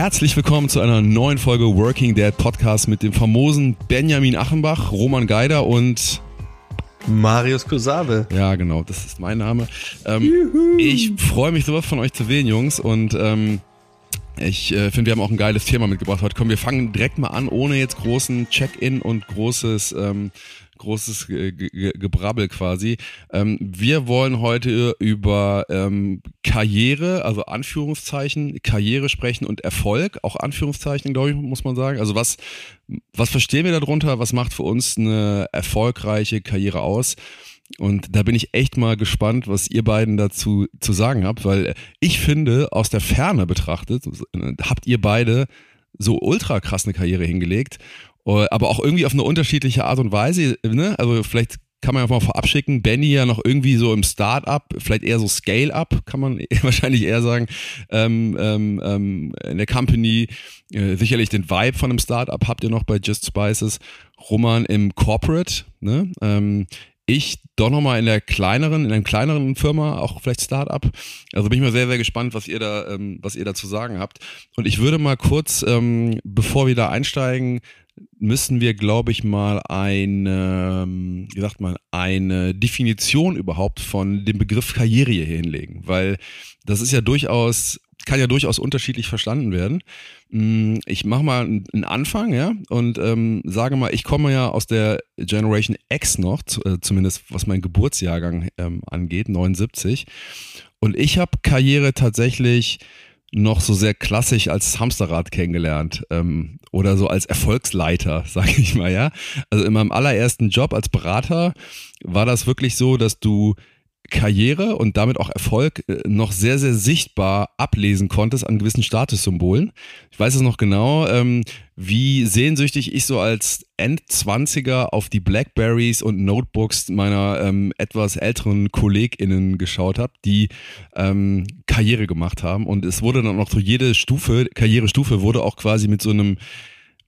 Herzlich willkommen zu einer neuen Folge Working Dad Podcast mit dem famosen Benjamin Achenbach, Roman Geider und Marius Kusabe. Ja, genau, das ist mein Name. Ähm, ich freue mich sowas von euch zu sehen, Jungs, und ähm, ich äh, finde, wir haben auch ein geiles Thema mitgebracht heute. Komm, wir fangen direkt mal an, ohne jetzt großen Check-in und großes ähm, großes Ge Ge Gebrabbel quasi. Ähm, wir wollen heute über ähm, Karriere, also Anführungszeichen, Karriere sprechen und Erfolg, auch Anführungszeichen, glaube ich, muss man sagen. Also was, was verstehen wir darunter? Was macht für uns eine erfolgreiche Karriere aus? Und da bin ich echt mal gespannt, was ihr beiden dazu zu sagen habt, weil ich finde, aus der Ferne betrachtet, habt ihr beide so ultra krass eine Karriere hingelegt aber auch irgendwie auf eine unterschiedliche Art und Weise. Ne? Also vielleicht kann man ja mal vorab schicken, Benny ja noch irgendwie so im Start-up, vielleicht eher so Scale-up, kann man wahrscheinlich eher sagen, ähm, ähm, ähm, in der Company. Äh, sicherlich den Vibe von einem Start-up habt ihr noch bei Just Spices. Roman im Corporate, ne? Ähm, ich doch nochmal in der kleineren, in einer kleineren Firma, auch vielleicht Start-up. Also bin ich mal sehr, sehr gespannt, was ihr da, ähm, was ihr da zu sagen habt. Und ich würde mal kurz, ähm, bevor wir da einsteigen, müssen wir, glaube ich, mal eine, wie sagt man, eine Definition überhaupt von dem Begriff Karriere hier hinlegen, weil das ist ja durchaus, kann ja durchaus unterschiedlich verstanden werden. Mm, ich mache mal einen Anfang, ja, und ähm, sage mal, ich komme ja aus der Generation X noch, äh, zumindest was mein Geburtsjahrgang ähm, angeht, 79. Und ich habe Karriere tatsächlich noch so sehr klassisch als Hamsterrad kennengelernt ähm, oder so als Erfolgsleiter, sage ich mal, ja. Also in meinem allerersten Job als Berater war das wirklich so, dass du Karriere und damit auch Erfolg äh, noch sehr, sehr sichtbar ablesen konntest an gewissen Statussymbolen. Ich weiß es noch genau, ähm, wie sehnsüchtig ich so als Endzwanziger auf die Blackberries und Notebooks meiner ähm, etwas älteren KollegInnen geschaut habe, die ähm, Karriere gemacht haben. Und es wurde dann noch so jede Stufe, Karrierestufe wurde auch quasi mit so einem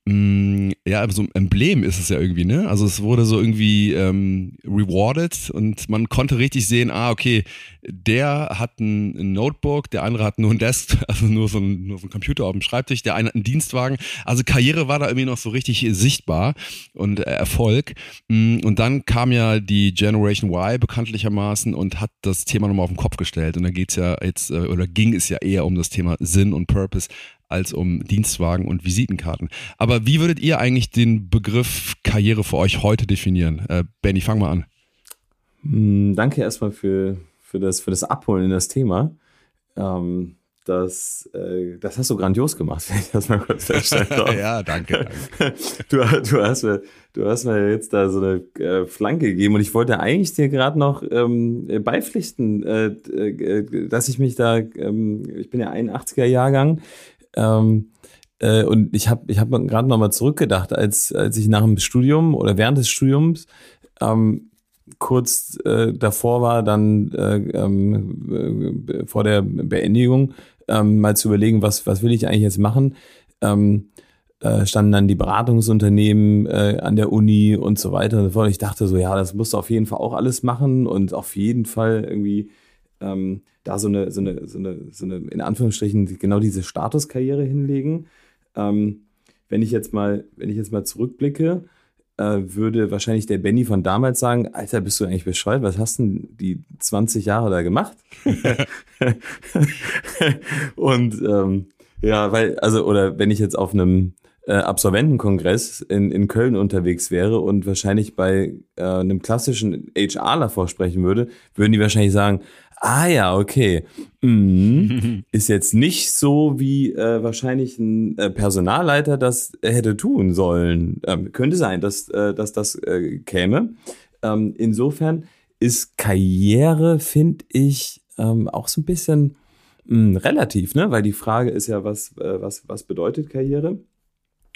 ja, so ein Emblem ist es ja irgendwie, ne? Also es wurde so irgendwie ähm, rewarded und man konnte richtig sehen, ah, okay, der hat ein, ein, Notebook, der andere hat nur ein Desk, also nur so ein, nur so ein Computer auf dem Schreibtisch, der eine hat einen Dienstwagen. Also Karriere war da irgendwie noch so richtig sichtbar und äh, Erfolg. Mm, und dann kam ja die Generation Y bekanntlichermaßen und hat das Thema nochmal auf den Kopf gestellt. Und da geht's ja jetzt, äh, oder ging es ja eher um das Thema Sinn und Purpose als um Dienstwagen und Visitenkarten. Aber wie würdet ihr eigentlich den Begriff Karriere für euch heute definieren? Äh, Benny, fang mal an. Hm, danke erstmal für, für, das, für das Abholen in das Thema. Ähm, das, äh, das hast du grandios gemacht, wenn ich das mal kurz feststellen darf. ja, danke. danke. Du, du, hast mir, du hast mir jetzt da so eine äh, Flanke gegeben und ich wollte eigentlich dir gerade noch ähm, beipflichten, äh, äh, dass ich mich da, ähm, ich bin ja 81er Jahrgang, ähm, äh, und ich habe ich hab gerade nochmal zurückgedacht, als, als ich nach dem Studium oder während des Studiums ähm, kurz äh, davor war, dann äh, ähm, äh, vor der Beendigung, ähm, mal zu überlegen, was, was will ich eigentlich jetzt machen. Ähm, äh, standen dann die Beratungsunternehmen äh, an der Uni und so weiter und. Ich dachte so, ja, das musst du auf jeden Fall auch alles machen und auf jeden Fall irgendwie ähm, da so eine, so eine, so eine, so eine, in Anführungsstrichen, genau diese Statuskarriere hinlegen. Ähm, wenn ich jetzt mal, wenn ich jetzt mal zurückblicke, äh, würde wahrscheinlich der Benny von damals sagen, Alter, bist du eigentlich bescheuert? Was hast denn die 20 Jahre da gemacht? und ähm, ja, weil, also, oder wenn ich jetzt auf einem äh, Absolventenkongress in, in Köln unterwegs wäre und wahrscheinlich bei äh, einem klassischen HRler vorsprechen würde, würden die wahrscheinlich sagen, Ah ja, okay. Mhm. Ist jetzt nicht so, wie äh, wahrscheinlich ein äh, Personalleiter das hätte tun sollen. Ähm, könnte sein, dass, äh, dass das äh, käme. Ähm, insofern ist Karriere, finde ich, ähm, auch so ein bisschen Mh, hm, relativ, ne? Weil die Frage ist ja, was, äh, was, was bedeutet Karriere?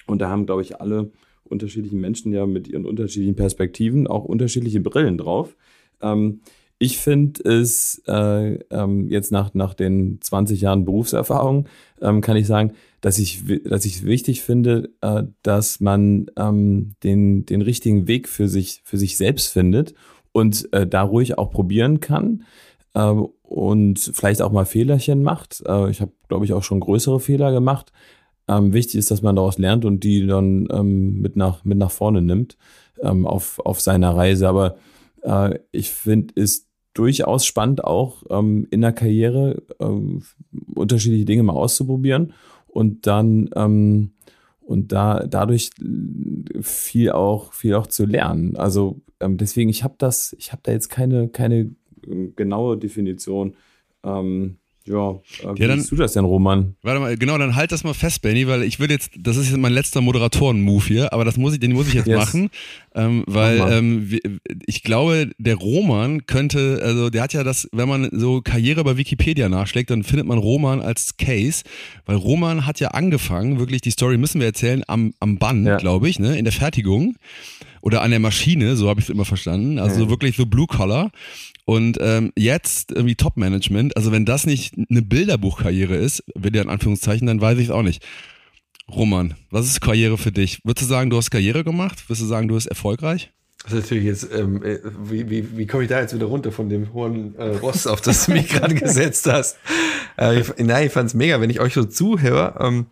Und da haben, glaube ich, alle unterschiedlichen Menschen ja mit ihren unterschiedlichen Perspektiven auch unterschiedliche Brillen drauf. Ähm, ich finde es äh, ähm, jetzt nach, nach den 20 Jahren Berufserfahrung, ähm, kann ich sagen, dass ich, dass ich wichtig finde, äh, dass man ähm, den, den richtigen Weg für sich, für sich selbst findet und äh, da ruhig auch probieren kann äh, und vielleicht auch mal Fehlerchen macht. Äh, ich habe, glaube ich, auch schon größere Fehler gemacht. Ähm, wichtig ist, dass man daraus lernt und die dann ähm, mit, nach, mit nach vorne nimmt ähm, auf, auf seiner Reise. Aber äh, ich finde es durchaus spannend, auch ähm, in der Karriere äh, unterschiedliche Dinge mal auszuprobieren und dann ähm, und da dadurch viel auch viel auch zu lernen. Also ähm, deswegen ich habe das, ich habe da jetzt keine keine ähm, genaue Definition. Ähm, ja, äh, wie ja, dann, siehst du das denn, Roman? Warte mal, genau, dann halt das mal fest, Benny, weil ich würde jetzt, das ist jetzt mein letzter Moderatoren-Move hier, aber das muss ich, den muss ich jetzt yes. machen, ähm, weil ähm, ich glaube, der Roman könnte, also der hat ja das, wenn man so Karriere bei Wikipedia nachschlägt, dann findet man Roman als Case, weil Roman hat ja angefangen, wirklich die Story müssen wir erzählen, am, am Band, ja. glaube ich, ne, in der Fertigung oder an der Maschine, so habe ich es immer verstanden, also mhm. wirklich so Blue Collar und ähm, jetzt irgendwie Top-Management, also wenn das nicht eine Bilderbuchkarriere ist, wieder in Anführungszeichen, dann weiß ich es auch nicht. Roman, was ist Karriere für dich? Würdest du sagen, du hast Karriere gemacht? Würdest du sagen, du bist erfolgreich? Das ist natürlich jetzt, ähm, äh, wie, wie, wie komme ich da jetzt wieder runter von dem hohen äh, Ross, auf das du mich gerade gesetzt hast? Äh, ich, nein, ich fand es mega, wenn ich euch so zuhöre. Ähm,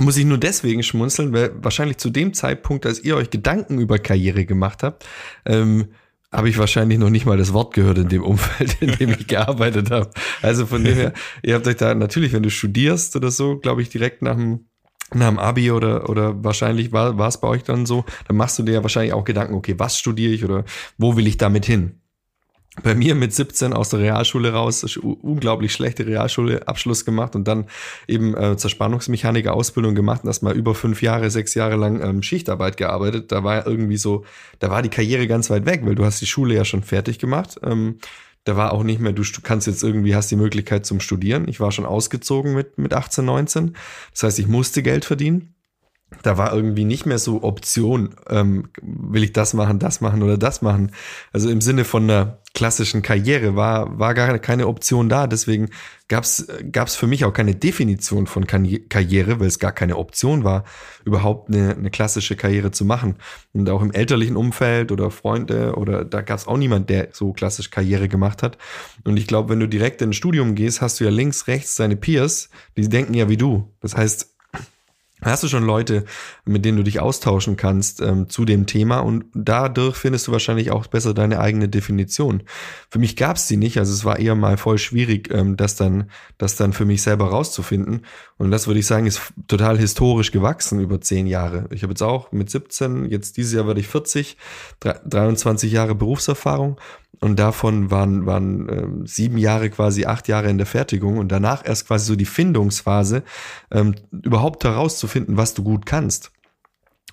muss ich nur deswegen schmunzeln, weil wahrscheinlich zu dem Zeitpunkt, als ihr euch Gedanken über Karriere gemacht habt, ähm, habe ich wahrscheinlich noch nicht mal das Wort gehört in dem Umfeld, in dem ich gearbeitet habe. Also von dem her, ihr habt euch da natürlich, wenn du studierst oder so, glaube ich, direkt nach dem nach dem Abi oder, oder wahrscheinlich war, war es bei euch dann so, dann machst du dir ja wahrscheinlich auch Gedanken, okay, was studiere ich oder wo will ich damit hin? Bei mir mit 17 aus der Realschule raus, unglaublich schlechte Realschule-Abschluss gemacht und dann eben äh, zur Spannungsmechaniker-Ausbildung gemacht und erstmal über fünf Jahre, sechs Jahre lang ähm, Schichtarbeit gearbeitet. Da war irgendwie so, da war die Karriere ganz weit weg, weil du hast die Schule ja schon fertig gemacht. Ähm, da war auch nicht mehr, du kannst jetzt irgendwie, hast die Möglichkeit zum Studieren. Ich war schon ausgezogen mit, mit 18, 19. Das heißt, ich musste Geld verdienen da war irgendwie nicht mehr so Option, ähm, will ich das machen, das machen oder das machen. Also im Sinne von einer klassischen Karriere war, war gar keine Option da. Deswegen gab's gab's für mich auch keine Definition von Karriere, weil es gar keine Option war, überhaupt eine, eine klassische Karriere zu machen. Und auch im elterlichen Umfeld oder Freunde oder da gab's auch niemand, der so klassisch Karriere gemacht hat. Und ich glaube, wenn du direkt in ein Studium gehst, hast du ja links, rechts deine Peers, die denken ja wie du. Das heißt, Hast du schon Leute, mit denen du dich austauschen kannst ähm, zu dem Thema und dadurch findest du wahrscheinlich auch besser deine eigene Definition. Für mich gab es die nicht, also es war eher mal voll schwierig, ähm, das dann, das dann für mich selber rauszufinden. Und das würde ich sagen, ist total historisch gewachsen über zehn Jahre. Ich habe jetzt auch mit 17, jetzt dieses Jahr werde ich 40, 23 Jahre Berufserfahrung und davon waren, waren ähm, sieben Jahre quasi acht Jahre in der Fertigung und danach erst quasi so die Findungsphase, ähm, überhaupt herauszufinden, was du gut kannst.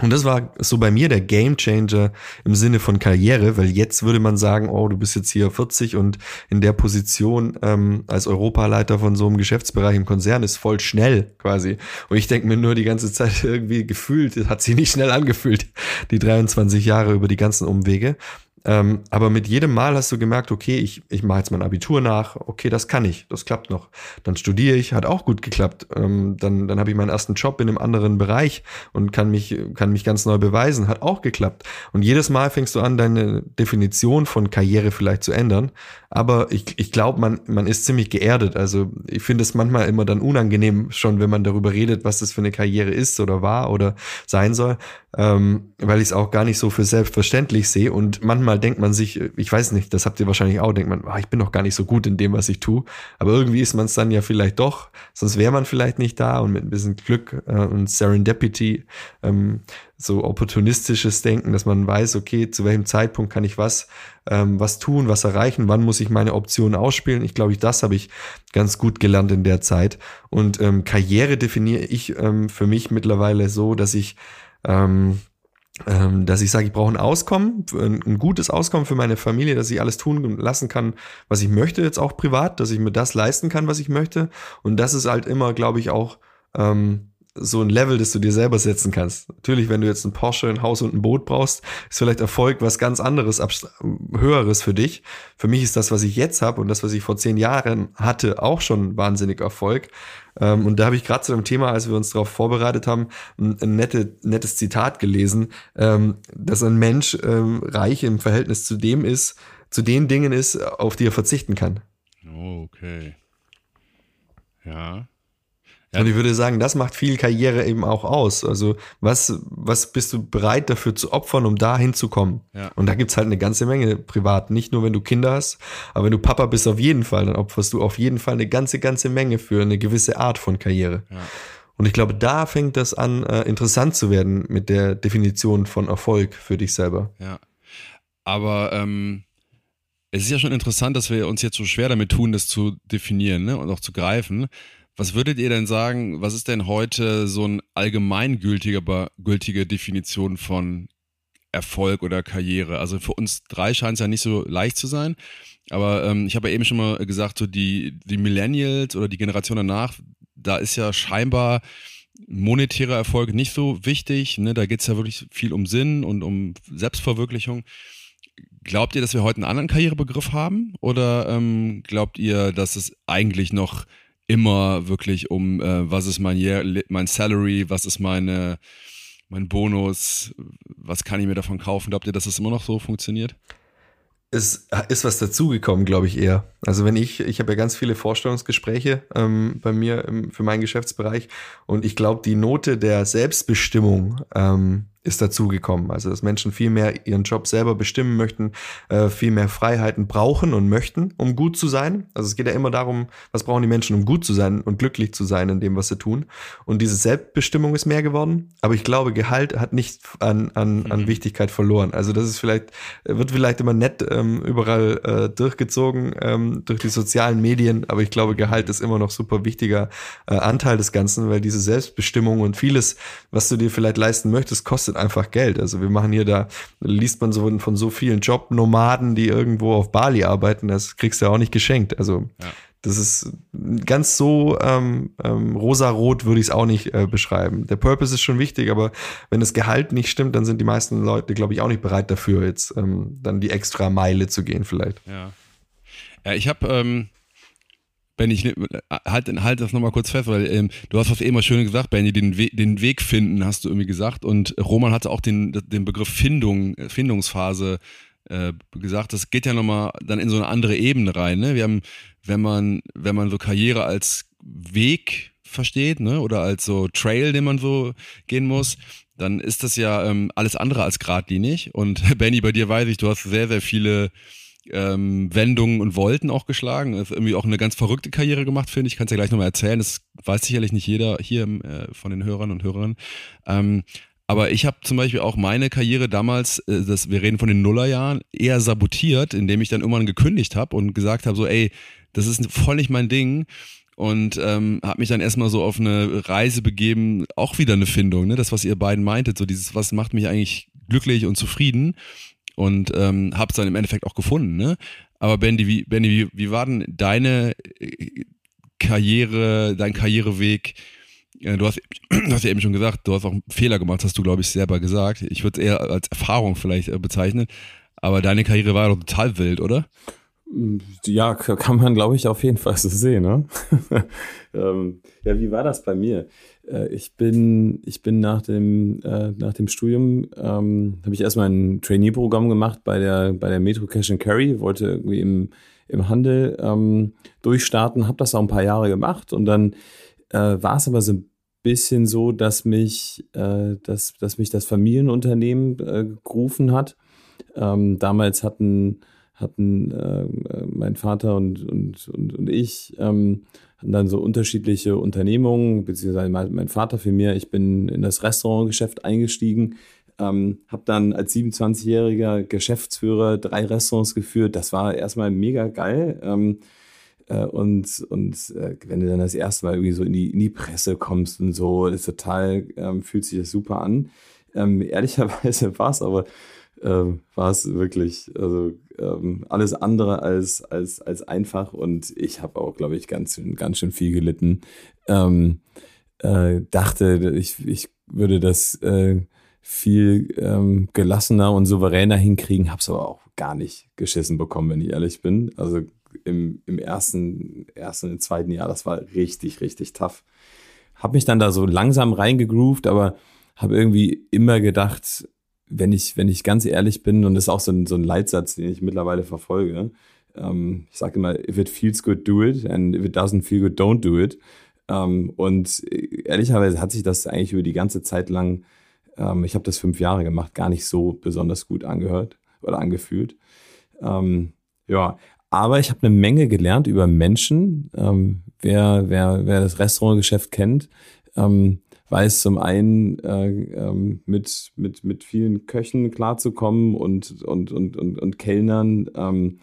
Und das war so bei mir der Game Changer im Sinne von Karriere, weil jetzt würde man sagen, oh, du bist jetzt hier 40 und in der Position ähm, als Europaleiter von so einem Geschäftsbereich im Konzern ist voll schnell quasi. Und ich denke mir nur die ganze Zeit irgendwie gefühlt, hat sich nicht schnell angefühlt, die 23 Jahre über die ganzen Umwege. Ähm, aber mit jedem Mal hast du gemerkt, okay, ich, ich mache jetzt mein Abitur nach, okay, das kann ich, das klappt noch. Dann studiere ich, hat auch gut geklappt. Ähm, dann dann habe ich meinen ersten Job in einem anderen Bereich und kann mich, kann mich ganz neu beweisen, hat auch geklappt. Und jedes Mal fängst du an, deine Definition von Karriere vielleicht zu ändern. Aber ich, ich glaube, man, man ist ziemlich geerdet. Also ich finde es manchmal immer dann unangenehm, schon wenn man darüber redet, was das für eine Karriere ist oder war oder sein soll, ähm, weil ich es auch gar nicht so für selbstverständlich sehe. Und manchmal denkt man sich, ich weiß nicht, das habt ihr wahrscheinlich auch, denkt man, oh, ich bin doch gar nicht so gut in dem, was ich tue. Aber irgendwie ist man es dann ja vielleicht doch, sonst wäre man vielleicht nicht da und mit ein bisschen Glück äh, und Serendipity ähm, so opportunistisches Denken, dass man weiß, okay, zu welchem Zeitpunkt kann ich was, ähm, was tun, was erreichen, wann muss ich meine Optionen ausspielen. Ich glaube, ich, das habe ich ganz gut gelernt in der Zeit. Und ähm, Karriere definiere ich ähm, für mich mittlerweile so, dass ich ähm, ähm, dass ich sage, ich brauche ein Auskommen, ein, ein, gutes Auskommen für meine Familie, dass ich alles tun lassen kann, was ich möchte, jetzt auch privat, dass ich mir das leisten kann, was ich möchte. Und das ist halt immer, glaube ich, auch ähm, so ein Level, das du dir selber setzen kannst. Natürlich, wenn du jetzt ein Porsche, ein Haus und ein Boot brauchst, ist vielleicht Erfolg was ganz anderes, höheres für dich. Für mich ist das, was ich jetzt habe und das, was ich vor zehn Jahren hatte, auch schon wahnsinnig Erfolg. Ähm, und da habe ich gerade zu dem Thema, als wir uns darauf vorbereitet haben, ein nette, nettes Zitat gelesen, ähm, dass ein Mensch ähm, reich im Verhältnis zu dem ist, zu den Dingen ist, auf die er verzichten kann. Okay. Ja. Ja. Und ich würde sagen, das macht viel Karriere eben auch aus. Also was, was bist du bereit dafür zu opfern, um da hinzukommen? Ja. Und da gibt's halt eine ganze Menge privat. Nicht nur, wenn du Kinder hast, aber wenn du Papa bist, auf jeden Fall, dann opferst du auf jeden Fall eine ganze, ganze Menge für eine gewisse Art von Karriere. Ja. Und ich glaube, da fängt das an, äh, interessant zu werden mit der Definition von Erfolg für dich selber. Ja. Aber ähm, es ist ja schon interessant, dass wir uns jetzt so schwer damit tun, das zu definieren ne? und auch zu greifen. Was würdet ihr denn sagen, was ist denn heute so eine allgemeingültige gültige Definition von Erfolg oder Karriere? Also für uns drei scheint es ja nicht so leicht zu sein. Aber ähm, ich habe ja eben schon mal gesagt, so die, die Millennials oder die Generation danach, da ist ja scheinbar monetärer Erfolg nicht so wichtig. Ne? Da geht es ja wirklich viel um Sinn und um Selbstverwirklichung. Glaubt ihr, dass wir heute einen anderen Karrierebegriff haben? Oder ähm, glaubt ihr, dass es eigentlich noch immer wirklich um, äh, was ist mein, Year, mein Salary, was ist meine, mein Bonus, was kann ich mir davon kaufen? Glaubt ihr, dass das immer noch so funktioniert? Es ist was dazugekommen, glaube ich eher. Also wenn ich, ich habe ja ganz viele Vorstellungsgespräche ähm, bei mir im, für meinen Geschäftsbereich und ich glaube, die Note der Selbstbestimmung ähm, ist dazugekommen. Also dass Menschen viel mehr ihren Job selber bestimmen möchten, äh, viel mehr Freiheiten brauchen und möchten, um gut zu sein. Also es geht ja immer darum, was brauchen die Menschen, um gut zu sein und glücklich zu sein in dem, was sie tun. Und diese Selbstbestimmung ist mehr geworden. Aber ich glaube, Gehalt hat nicht an, an, an mhm. Wichtigkeit verloren. Also das ist vielleicht, wird vielleicht immer nett ähm, überall äh, durchgezogen ähm, durch die sozialen Medien. Aber ich glaube, Gehalt ist immer noch super wichtiger äh, Anteil des Ganzen, weil diese Selbstbestimmung und vieles, was du dir vielleicht leisten möchtest, kostet kostet einfach Geld. Also wir machen hier da, liest man so von so vielen Jobnomaden, die irgendwo auf Bali arbeiten, das kriegst du ja auch nicht geschenkt. Also ja. das ist ganz so ähm, ähm, rosarot würde ich es auch nicht äh, beschreiben. Der Purpose ist schon wichtig, aber wenn das Gehalt nicht stimmt, dann sind die meisten Leute, glaube ich, auch nicht bereit dafür, jetzt ähm, dann die extra Meile zu gehen vielleicht. Ja. Ja, ich habe ähm, Benny, ich halt, halt das nochmal kurz fest, weil ähm, du hast was eben mal schön gesagt, Benny, den, We den Weg finden, hast du irgendwie gesagt. Und Roman hatte auch den, den Begriff Findung, Findungsphase äh, gesagt. Das geht ja nochmal dann in so eine andere Ebene rein. Ne? Wir haben, wenn man, wenn man so Karriere als Weg versteht, ne, oder als so Trail, den man so gehen muss, dann ist das ja ähm, alles andere als geradlinig. Und Benny, bei dir weiß ich, du hast sehr, sehr viele ähm, Wendungen und Wolten auch geschlagen. Ist irgendwie auch eine ganz verrückte Karriere gemacht, finde ich. Kannst ja gleich nochmal erzählen. Das weiß sicherlich nicht jeder hier äh, von den Hörern und Hörerinnen. Ähm, aber ich habe zum Beispiel auch meine Karriere damals, äh, das, wir reden von den Nullerjahren, eher sabotiert, indem ich dann irgendwann gekündigt habe und gesagt habe, so, ey, das ist voll nicht mein Ding und ähm, habe mich dann erstmal so auf eine Reise begeben, auch wieder eine Findung, ne? das, was ihr beiden meintet, so dieses, was macht mich eigentlich glücklich und zufrieden und ähm, habe es dann im Endeffekt auch gefunden. Ne? Aber Bendy, wie, Bendy, wie, wie war denn deine äh, Karriere, dein Karriereweg? Du hast, du hast ja eben schon gesagt, du hast auch einen Fehler gemacht, hast du, glaube ich, selber gesagt. Ich würde es eher als Erfahrung vielleicht äh, bezeichnen. Aber deine Karriere war doch total wild, oder? Ja, kann man, glaube ich, auf jeden Fall so sehen. Ne? ähm, ja, wie war das bei mir? Äh, ich bin, ich bin nach dem, äh, nach dem Studium, ähm, habe ich erstmal ein Trainee-Programm gemacht bei der, bei der Metro Cash and Carry, wollte irgendwie im, im Handel ähm, durchstarten, habe das auch ein paar Jahre gemacht und dann äh, war es aber so ein bisschen so, dass mich, äh, dass, dass mich das Familienunternehmen äh, gerufen hat. Ähm, damals hatten, hatten äh, mein Vater und, und, und, und ich ähm, hatten dann so unterschiedliche Unternehmungen, beziehungsweise mein, mein Vater für mir, ich bin in das Restaurantgeschäft eingestiegen, ähm, habe dann als 27-jähriger Geschäftsführer drei Restaurants geführt. Das war erstmal mega geil. Ähm, äh, und und äh, wenn du dann das erste Mal irgendwie so in die, in die Presse kommst und so, ist total, ähm, fühlt sich das super an. Ähm, ehrlicherweise war es aber ähm, war es wirklich also ähm, alles andere als als als einfach und ich habe auch glaube ich ganz ganz schön viel gelitten. Ähm, äh, dachte ich ich würde das äh, viel ähm, gelassener und souveräner hinkriegen, habe es aber auch gar nicht geschissen bekommen, wenn ich ehrlich bin. Also im, im ersten, ersten und zweiten Jahr, das war richtig, richtig tough. Hab mich dann da so langsam reingegroovt, aber habe irgendwie immer gedacht, wenn ich, wenn ich ganz ehrlich bin, und das ist auch so ein, so ein Leitsatz, den ich mittlerweile verfolge, ähm, ich sage immer, if it feels good, do it, and if it doesn't feel good, don't do it. Ähm, und ehrlicherweise hat sich das eigentlich über die ganze Zeit lang, ähm, ich habe das fünf Jahre gemacht, gar nicht so besonders gut angehört oder angefühlt. Ähm, ja, aber ich habe eine Menge gelernt über Menschen. Ähm, wer, wer, wer das Restaurantgeschäft kennt, ähm, weiß zum einen äh, ähm, mit, mit, mit vielen Köchen klarzukommen und, und, und, und, und Kellnern. Ähm,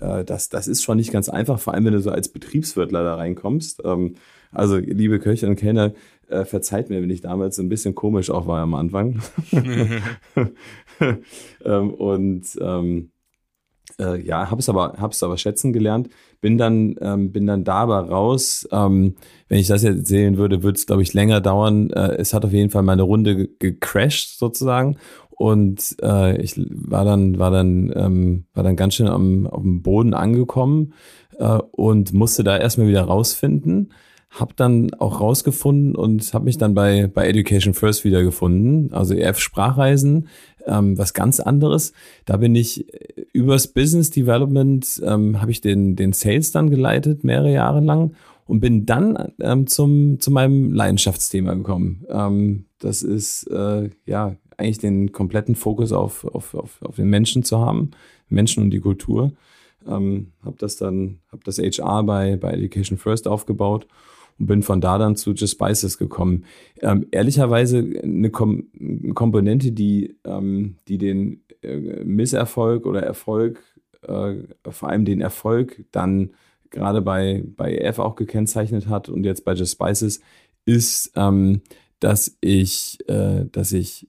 äh, das, das ist schon nicht ganz einfach, vor allem wenn du so als Betriebswirtler da reinkommst. Ähm, also, liebe Köche und Kellner, äh, verzeiht mir, wenn ich damals so ein bisschen komisch auch war am Anfang. ähm, und ähm, äh, ja, habe es aber, hab's aber schätzen gelernt. Bin dann, ähm, bin dann dabei raus. Ähm, wenn ich das jetzt erzählen würde, würde es, glaube ich, länger dauern. Äh, es hat auf jeden Fall meine Runde gecrashed sozusagen. Und äh, ich war dann, war dann, ähm, war dann ganz schön am, auf dem Boden angekommen äh, und musste da erstmal wieder rausfinden habe dann auch rausgefunden und habe mich dann bei, bei Education First wiedergefunden, also EF Sprachreisen, ähm, was ganz anderes. Da bin ich äh, übers Business Development, ähm, habe ich den, den Sales dann geleitet, mehrere Jahre lang und bin dann ähm, zum, zu meinem Leidenschaftsthema gekommen. Ähm, das ist äh, ja eigentlich den kompletten Fokus auf, auf, auf, auf den Menschen zu haben, Menschen und die Kultur. Ähm, habe das dann, habe das HR bei, bei Education First aufgebaut und bin von da dann zu Just Spices gekommen. Ähm, ehrlicherweise eine, Kom Komponente, die, ähm, die den äh, Misserfolg oder Erfolg, äh, vor allem den Erfolg dann gerade bei, bei EF auch gekennzeichnet hat und jetzt bei Just Spices, ist, ähm, dass ich, äh, dass ich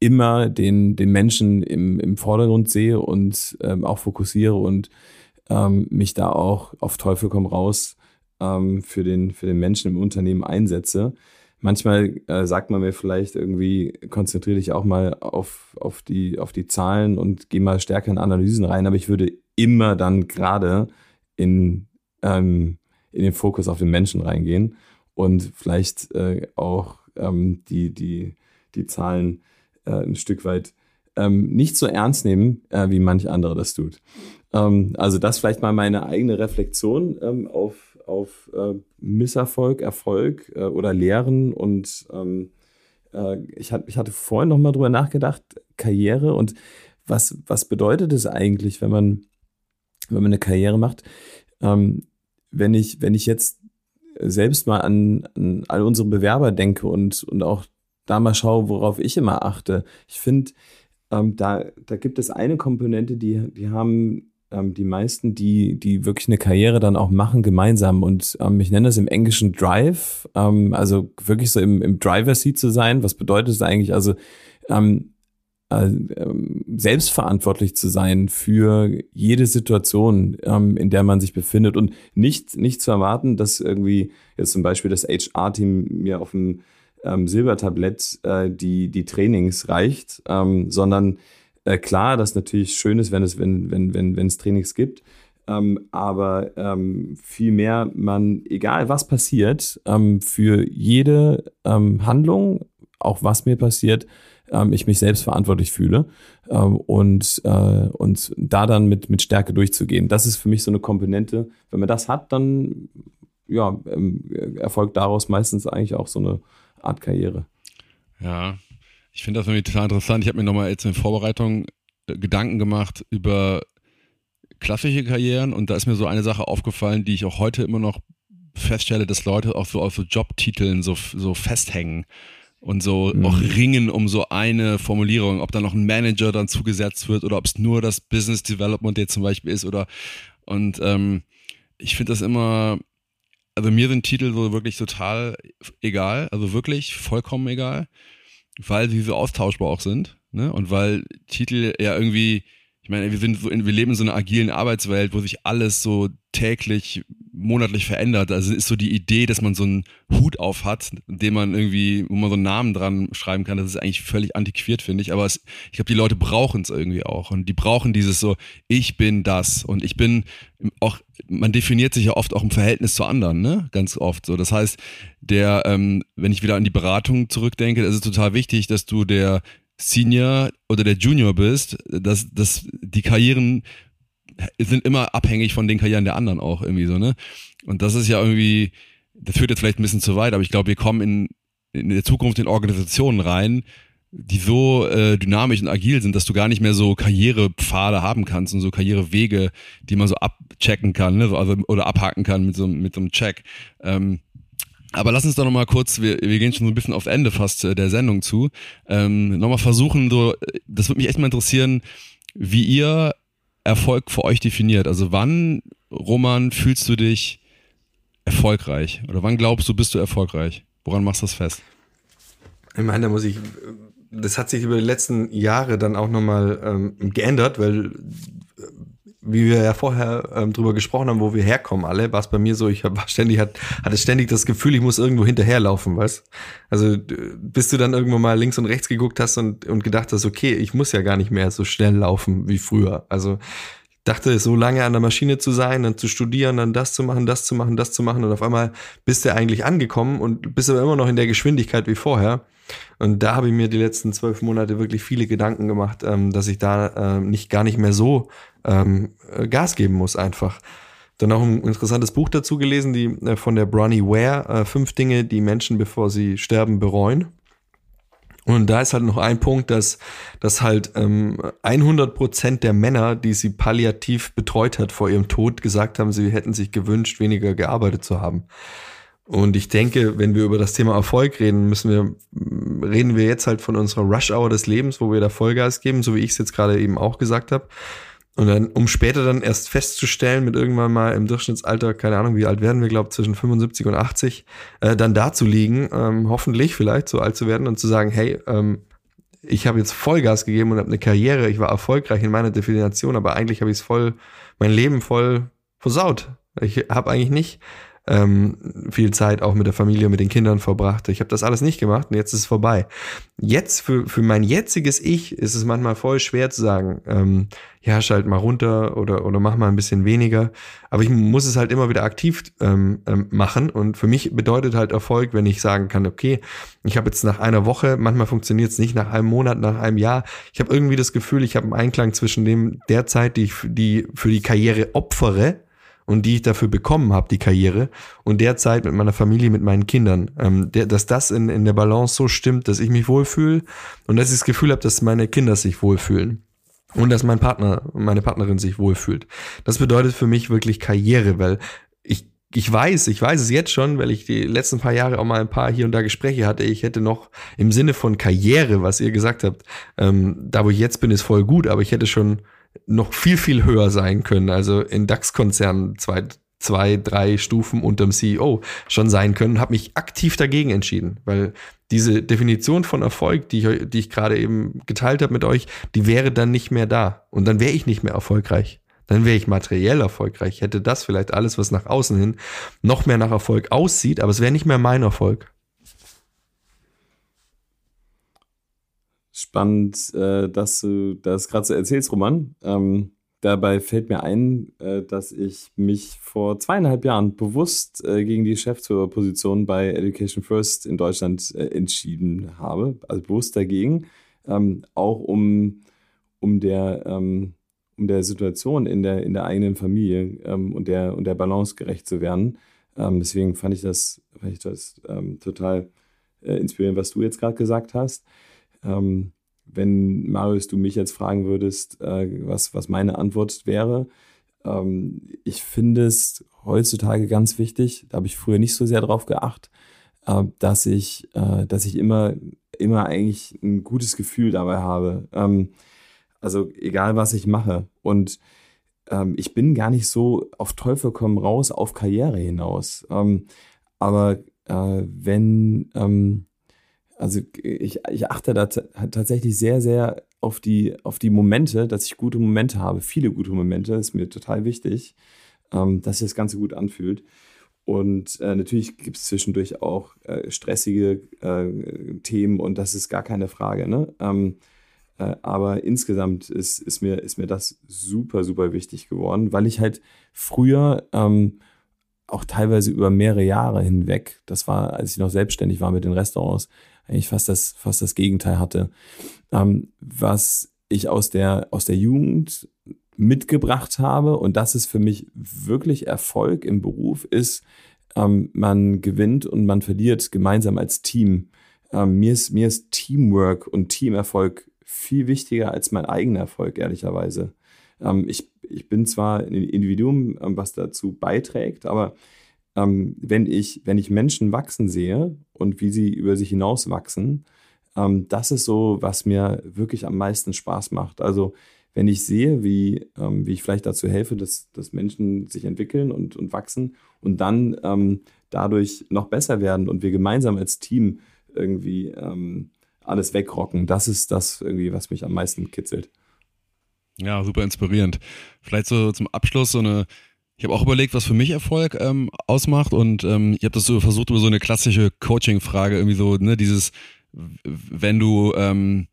immer den, den Menschen im, im Vordergrund sehe und ähm, auch fokussiere und ähm, mich da auch auf Teufel komm raus ähm, für, den, für den Menschen im Unternehmen einsetze. Manchmal äh, sagt man mir vielleicht irgendwie, konzentriere dich auch mal auf, auf, die, auf die Zahlen und geh mal stärker in Analysen rein, aber ich würde immer dann gerade in, ähm, in den Fokus auf den Menschen reingehen und vielleicht äh, auch ähm, die, die, die Zahlen äh, ein Stück weit ähm, nicht so ernst nehmen, äh, wie manch andere das tut. Ähm, also das vielleicht mal meine eigene Reflexion ähm, auf auf äh, Misserfolg, Erfolg äh, oder Lehren und ähm, äh, ich, hat, ich hatte vorhin noch mal drüber nachgedacht, Karriere und was, was bedeutet es eigentlich, wenn man, wenn man eine Karriere macht? Ähm, wenn ich, wenn ich jetzt selbst mal an, an all unsere Bewerber denke und, und auch da mal schaue, worauf ich immer achte. Ich finde, ähm, da, da gibt es eine Komponente, die, die haben ähm, die meisten, die, die wirklich eine Karriere dann auch machen, gemeinsam. Und ähm, ich nenne das im Englischen Drive, ähm, also wirklich so im, im Driver-Seat zu sein. Was bedeutet es eigentlich? Also ähm, äh, ähm, selbstverantwortlich zu sein für jede Situation, ähm, in der man sich befindet und nicht, nicht zu erwarten, dass irgendwie jetzt zum Beispiel das HR-Team mir auf dem ähm, Silbertablett äh, die, die Trainings reicht, ähm, sondern äh, klar, dass natürlich schön ist, wenn es, wenn, wenn, wenn, es Trainings gibt. Ähm, aber ähm, vielmehr man, egal was passiert, ähm, für jede ähm, Handlung, auch was mir passiert, ähm, ich mich selbst verantwortlich fühle ähm, und, äh, und da dann mit, mit Stärke durchzugehen. Das ist für mich so eine Komponente. Wenn man das hat, dann ja, erfolgt daraus meistens eigentlich auch so eine Art Karriere. Ja, ich finde das irgendwie total interessant. Ich habe mir nochmal jetzt in Vorbereitung äh, Gedanken gemacht über klassische Karrieren und da ist mir so eine Sache aufgefallen, die ich auch heute immer noch feststelle, dass Leute auch so auf so Jobtiteln so, so festhängen und so mhm. auch ringen um so eine Formulierung, ob da noch ein Manager dann zugesetzt wird oder ob es nur das Business Development jetzt zum Beispiel ist oder und ähm, ich finde das immer, also mir sind Titel so wirklich total egal, also wirklich vollkommen egal. Weil sie so austauschbar auch sind, ne? Und weil Titel ja irgendwie ich meine, wir sind so in, wir leben in so einer agilen Arbeitswelt, wo sich alles so täglich, monatlich verändert. Also ist so die Idee, dass man so einen Hut auf hat, den man irgendwie, wo man so einen Namen dran schreiben kann, das ist eigentlich völlig antiquiert, finde ich. Aber es, ich glaube, die Leute brauchen es irgendwie auch. Und die brauchen dieses so, ich bin das. Und ich bin auch, man definiert sich ja oft auch im Verhältnis zu anderen, ne? Ganz oft so. Das heißt, der, ähm, wenn ich wieder an die Beratung zurückdenke, ist es total wichtig, dass du der Senior oder der Junior bist, dass, dass die Karrieren sind immer abhängig von den Karrieren der anderen auch irgendwie so, ne? Und das ist ja irgendwie, das führt jetzt vielleicht ein bisschen zu weit, aber ich glaube, wir kommen in, in der Zukunft in Organisationen rein, die so äh, dynamisch und agil sind, dass du gar nicht mehr so Karrierepfade haben kannst und so Karrierewege, die man so abchecken kann, ne? also, oder abhaken kann mit so, mit so einem Check. Ähm, aber lass uns doch nochmal kurz, wir, wir gehen schon so ein bisschen aufs Ende fast äh, der Sendung zu, ähm, nochmal versuchen, so, das würde mich echt mal interessieren, wie ihr Erfolg für euch definiert. Also wann, Roman, fühlst du dich erfolgreich? Oder wann glaubst du, bist du erfolgreich? Woran machst du das fest? Ich meine, da muss ich, das hat sich über die letzten Jahre dann auch nochmal ähm, geändert, weil wie wir ja vorher ähm, drüber gesprochen haben, wo wir herkommen alle, war es bei mir so, ich hab ständig, hat, hatte ständig das Gefühl, ich muss irgendwo hinterherlaufen, weißt Also bis du dann irgendwo mal links und rechts geguckt hast und, und gedacht hast, okay, ich muss ja gar nicht mehr so schnell laufen wie früher. Also dachte, so lange an der Maschine zu sein, dann zu studieren, dann das zu machen, das zu machen, das zu machen und auf einmal bist du eigentlich angekommen und bist aber immer noch in der Geschwindigkeit wie vorher. Und da habe ich mir die letzten zwölf Monate wirklich viele Gedanken gemacht, ähm, dass ich da äh, nicht gar nicht mehr so ähm, äh, Gas geben muss einfach. Dann auch ein interessantes Buch dazu gelesen, die äh, von der Bronnie Ware, äh, fünf Dinge, die Menschen, bevor sie sterben, bereuen. Und da ist halt noch ein Punkt, dass, dass halt ähm, 100 Prozent der Männer, die sie palliativ betreut hat vor ihrem Tod, gesagt haben, sie hätten sich gewünscht, weniger gearbeitet zu haben. Und ich denke, wenn wir über das Thema Erfolg reden, müssen wir, reden wir jetzt halt von unserer Rush-Hour des Lebens, wo wir da Vollgas geben, so wie ich es jetzt gerade eben auch gesagt habe. Und dann, um später dann erst festzustellen, mit irgendwann mal im Durchschnittsalter, keine Ahnung, wie alt werden wir, glaube zwischen 75 und 80, äh, dann da zu liegen, ähm, hoffentlich vielleicht so alt zu werden und zu sagen, hey, ähm, ich habe jetzt Vollgas gegeben und habe eine Karriere, ich war erfolgreich in meiner Definition, aber eigentlich habe ich es voll, mein Leben voll versaut. Ich habe eigentlich nicht ähm, viel Zeit auch mit der Familie, mit den Kindern verbracht. Ich habe das alles nicht gemacht und jetzt ist es vorbei. Jetzt für, für mein jetziges Ich ist es manchmal voll schwer zu sagen, ähm, ja, schalt mal runter oder, oder mach mal ein bisschen weniger. Aber ich muss es halt immer wieder aktiv ähm, ähm, machen. Und für mich bedeutet halt Erfolg, wenn ich sagen kann, okay, ich habe jetzt nach einer Woche, manchmal funktioniert es nicht nach einem Monat, nach einem Jahr. Ich habe irgendwie das Gefühl, ich habe einen Einklang zwischen dem der Zeit, die ich die für die Karriere opfere und die ich dafür bekommen habe, die Karriere, und derzeit mit meiner Familie, mit meinen Kindern, ähm, der, dass das in, in der Balance so stimmt, dass ich mich wohlfühle und dass ich das Gefühl habe, dass meine Kinder sich wohlfühlen. Und dass mein Partner, meine Partnerin sich wohlfühlt. Das bedeutet für mich wirklich Karriere, weil ich ich weiß, ich weiß es jetzt schon, weil ich die letzten paar Jahre auch mal ein paar hier und da Gespräche hatte. Ich hätte noch im Sinne von Karriere, was ihr gesagt habt, ähm, da wo ich jetzt bin, ist voll gut, aber ich hätte schon noch viel, viel höher sein können. Also in DAX-Konzernen zwei, zwei, drei Stufen unterm CEO schon sein können, habe mich aktiv dagegen entschieden, weil diese Definition von Erfolg, die ich, die ich gerade eben geteilt habe mit euch, die wäre dann nicht mehr da. Und dann wäre ich nicht mehr erfolgreich. Dann wäre ich materiell erfolgreich. Ich hätte das vielleicht alles, was nach außen hin noch mehr nach Erfolg aussieht, aber es wäre nicht mehr mein Erfolg. Spannend, äh, dass du das gerade so erzählst, Roman. Ähm, dabei fällt mir ein, äh, dass ich mich vor zweieinhalb Jahren bewusst äh, gegen die Chefsposition bei Education First in Deutschland äh, entschieden habe. Also bewusst dagegen. Ähm, auch um, um der ähm, um der Situation in der, in der eigenen Familie ähm, und, der, und der Balance gerecht zu werden. Ähm, deswegen fand ich das, fand ich das ähm, total äh, inspirierend, was du jetzt gerade gesagt hast. Ähm, wenn Marius, du mich jetzt fragen würdest, äh, was, was meine Antwort wäre, ähm, ich finde es heutzutage ganz wichtig, da habe ich früher nicht so sehr drauf geachtet, äh, dass ich, äh, dass ich immer, immer eigentlich ein gutes Gefühl dabei habe. Ähm, also egal, was ich mache. Und ähm, ich bin gar nicht so auf Teufel komm raus auf Karriere hinaus. Ähm, aber äh, wenn, ähm, also ich, ich achte da tatsächlich sehr, sehr auf die, auf die Momente, dass ich gute Momente habe, viele gute Momente, ist mir total wichtig, ähm, dass sich das Ganze gut anfühlt. Und äh, natürlich gibt es zwischendurch auch äh, stressige äh, Themen und das ist gar keine Frage. Ne? Ähm, äh, aber insgesamt ist, ist, mir, ist mir das super, super wichtig geworden, weil ich halt früher ähm, auch teilweise über mehrere Jahre hinweg, das war, als ich noch selbstständig war mit den Restaurants, eigentlich fast das, fast das Gegenteil hatte. Ähm, was ich aus der, aus der Jugend mitgebracht habe, und das ist für mich wirklich Erfolg im Beruf, ist, ähm, man gewinnt und man verliert gemeinsam als Team. Ähm, mir, ist, mir ist Teamwork und Teamerfolg viel wichtiger als mein eigener Erfolg, ehrlicherweise. Ähm, ich, ich bin zwar ein Individuum, ähm, was dazu beiträgt, aber ähm, wenn, ich, wenn ich Menschen wachsen sehe und wie sie über sich hinaus wachsen, ähm, das ist so, was mir wirklich am meisten Spaß macht. Also wenn ich sehe, wie, ähm, wie ich vielleicht dazu helfe, dass, dass Menschen sich entwickeln und, und wachsen und dann ähm, dadurch noch besser werden und wir gemeinsam als Team irgendwie ähm, alles wegrocken, das ist das irgendwie, was mich am meisten kitzelt. Ja, super inspirierend. Vielleicht so zum Abschluss so eine, ich habe auch überlegt, was für mich Erfolg ähm, ausmacht und ähm, ich habe das so versucht über so eine klassische Coaching-Frage, irgendwie so, ne, dieses, wenn du, ähm,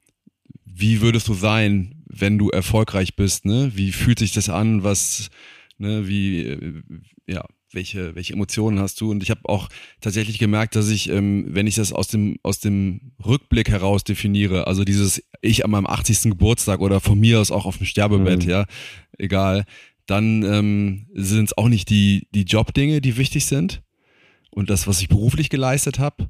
wie würdest du sein, wenn du erfolgreich bist, ne? Wie fühlt sich das an, was, ne, wie, äh, ja, welche, welche Emotionen hast du? Und ich habe auch tatsächlich gemerkt, dass ich, ähm, wenn ich das aus dem, aus dem Rückblick heraus definiere, also dieses Ich an meinem 80. Geburtstag oder von mir aus auch auf dem Sterbebett, mhm. ja, egal, dann ähm, sind es auch nicht die, die Jobdinge, die wichtig sind und das, was ich beruflich geleistet habe.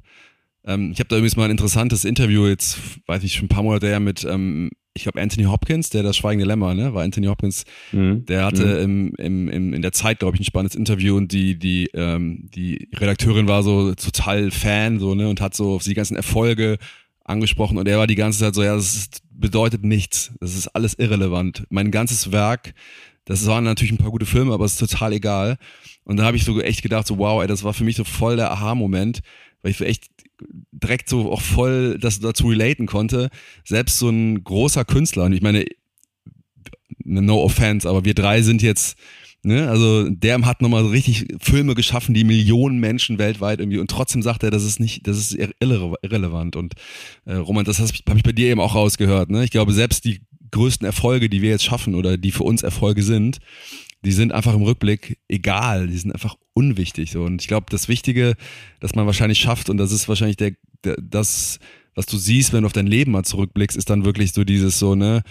Ähm, ich habe da übrigens mal ein interessantes Interview, jetzt weiß ich schon ein paar Monate her, mit ähm, ich glaube, Anthony Hopkins, der das Schweigende Lämmer, ne, war Anthony Hopkins, mhm. der hatte mhm. im, im, im, in der Zeit, glaube ich, ein spannendes Interview und die, die, ähm, die Redakteurin war so total Fan, so, ne, und hat so auf die ganzen Erfolge angesprochen und er war die ganze Zeit so, ja, das bedeutet nichts, das ist alles irrelevant. Mein ganzes Werk, das waren natürlich ein paar gute Filme, aber es ist total egal. Und da habe ich so echt gedacht, so wow, ey, das war für mich so voll der Aha-Moment, weil ich so echt direkt so auch voll das dazu relaten konnte. Selbst so ein großer Künstler, und ich meine, no offense, aber wir drei sind jetzt, ne, also der hat nochmal richtig Filme geschaffen, die Millionen Menschen weltweit irgendwie, und trotzdem sagt er, das ist nicht, das ist irre irrelevant. Und äh, Roman, das habe ich bei dir eben auch rausgehört. Ne? Ich glaube, selbst die größten Erfolge, die wir jetzt schaffen oder die für uns Erfolge sind, die sind einfach im Rückblick egal, die sind einfach unwichtig. So. Und ich glaube, das Wichtige, das man wahrscheinlich schafft, und das ist wahrscheinlich der, der, das, was du siehst, wenn du auf dein Leben mal zurückblickst, ist dann wirklich so dieses so, ne,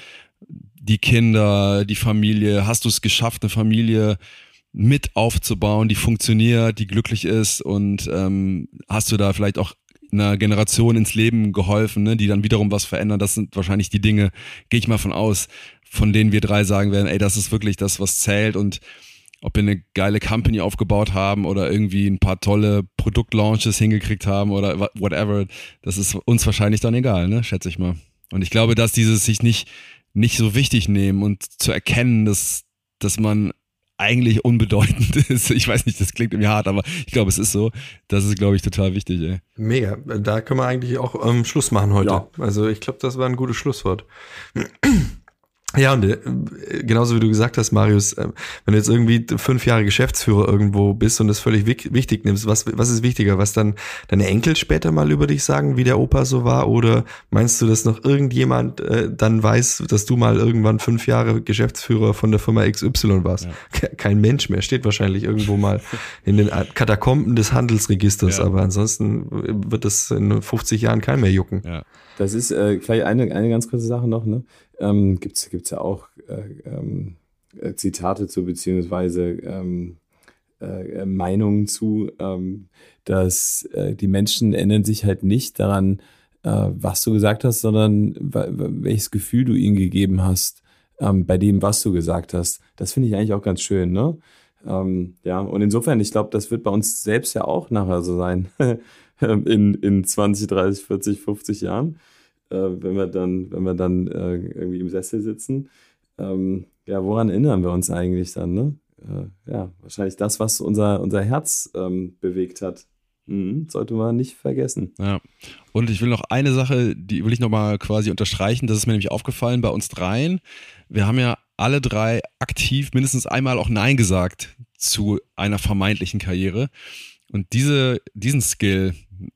die Kinder, die Familie, hast du es geschafft, eine Familie mit aufzubauen, die funktioniert, die glücklich ist und ähm, hast du da vielleicht auch einer Generation ins Leben geholfen, ne, die dann wiederum was verändern. Das sind wahrscheinlich die Dinge, gehe ich mal von aus, von denen wir drei sagen werden, ey, das ist wirklich das, was zählt und ob wir eine geile Company aufgebaut haben oder irgendwie ein paar tolle Produktlaunches hingekriegt haben oder whatever, das ist uns wahrscheinlich dann egal, ne, schätze ich mal. Und ich glaube, dass dieses sich nicht, nicht so wichtig nehmen und zu erkennen, dass, dass man eigentlich unbedeutend ist. Ich weiß nicht, das klingt irgendwie hart, aber ich glaube, es ist so. Das ist, glaube ich, total wichtig. Ey. Mega. Da können wir eigentlich auch ähm, Schluss machen heute. Ja. Also ich glaube, das war ein gutes Schlusswort. Ja, und äh, genauso wie du gesagt hast, Marius, äh, wenn du jetzt irgendwie fünf Jahre Geschäftsführer irgendwo bist und das völlig wichtig nimmst, was, was ist wichtiger? Was dann deine Enkel später mal über dich sagen, wie der Opa so war? Oder meinst du, dass noch irgendjemand äh, dann weiß, dass du mal irgendwann fünf Jahre Geschäftsführer von der Firma XY warst? Ja. Kein Mensch mehr, steht wahrscheinlich irgendwo mal in den Katakomben des Handelsregisters, ja. aber ansonsten wird das in 50 Jahren kein mehr jucken. Ja. Das ist äh, vielleicht eine, eine ganz kurze Sache noch, ne? ähm, gibt es ja auch äh, ähm, äh, Zitate zu, beziehungsweise ähm, äh, Meinungen zu, ähm, dass äh, die Menschen ändern sich halt nicht daran, äh, was du gesagt hast, sondern welches Gefühl du ihnen gegeben hast ähm, bei dem, was du gesagt hast. Das finde ich eigentlich auch ganz schön, ne? Ähm, ja, und insofern, ich glaube, das wird bei uns selbst ja auch nachher so sein. in, in 20, 30, 40, 50 Jahren äh, wenn wir dann, wenn wir dann äh, irgendwie im Sessel sitzen. Ähm, ja, woran erinnern wir uns eigentlich dann? Ne? Äh, ja, wahrscheinlich das, was unser, unser Herz ähm, bewegt hat. Mhm, sollte man nicht vergessen. Ja. Und ich will noch eine Sache, die will ich nochmal quasi unterstreichen. Das ist mir nämlich aufgefallen bei uns dreien. Wir haben ja alle drei aktiv mindestens einmal auch Nein gesagt zu einer vermeintlichen Karriere. Und diese, diesen Skill,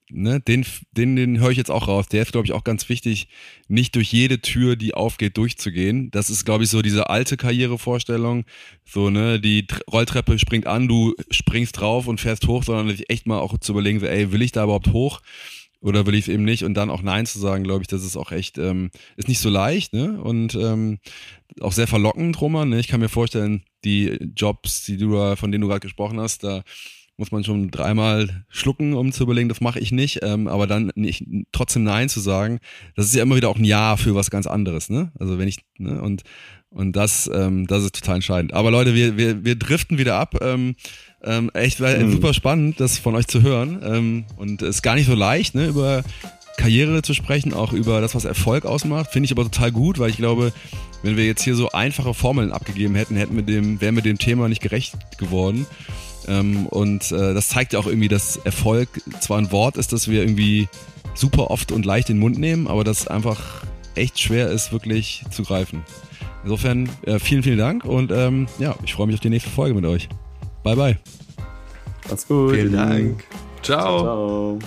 ne, den, den, den höre ich jetzt auch raus. Der ist, glaube ich, auch ganz wichtig, nicht durch jede Tür, die aufgeht, durchzugehen. Das ist, glaube ich, so diese alte Karrierevorstellung. So, ne, die Rolltreppe springt an, du springst drauf und fährst hoch, sondern sich echt mal auch zu überlegen, so, ey, will ich da überhaupt hoch? Oder will ich es eben nicht? Und dann auch Nein zu sagen, glaube ich, das ist auch echt, ähm, ist nicht so leicht, ne? Und ähm, auch sehr verlockend, Roman. Ne? Ich kann mir vorstellen, die Jobs, die du da, von denen du gerade gesprochen hast, da muss man schon dreimal schlucken, um zu überlegen, das mache ich nicht, ähm, aber dann nicht trotzdem Nein zu sagen, das ist ja immer wieder auch ein Ja für was ganz anderes, ne? Also wenn ich, ne, und, und das, ähm, das ist total entscheidend. Aber Leute, wir, wir, wir driften wieder ab. Ähm, ähm, echt war mhm. super spannend, das von euch zu hören. Ähm, und es ist gar nicht so leicht, ne, über Karriere zu sprechen, auch über das, was Erfolg ausmacht. Finde ich aber total gut, weil ich glaube, wenn wir jetzt hier so einfache Formeln abgegeben hätten, hätten wir dem, wären wir dem Thema nicht gerecht geworden. Ähm, und äh, das zeigt ja auch irgendwie, dass Erfolg zwar ein Wort ist, das wir irgendwie super oft und leicht in den Mund nehmen, aber das einfach echt schwer ist, wirklich zu greifen. Insofern äh, vielen, vielen Dank und ähm, ja, ich freue mich auf die nächste Folge mit euch. Bye, bye. Macht's gut. Vielen Dank. Ciao. Ciao.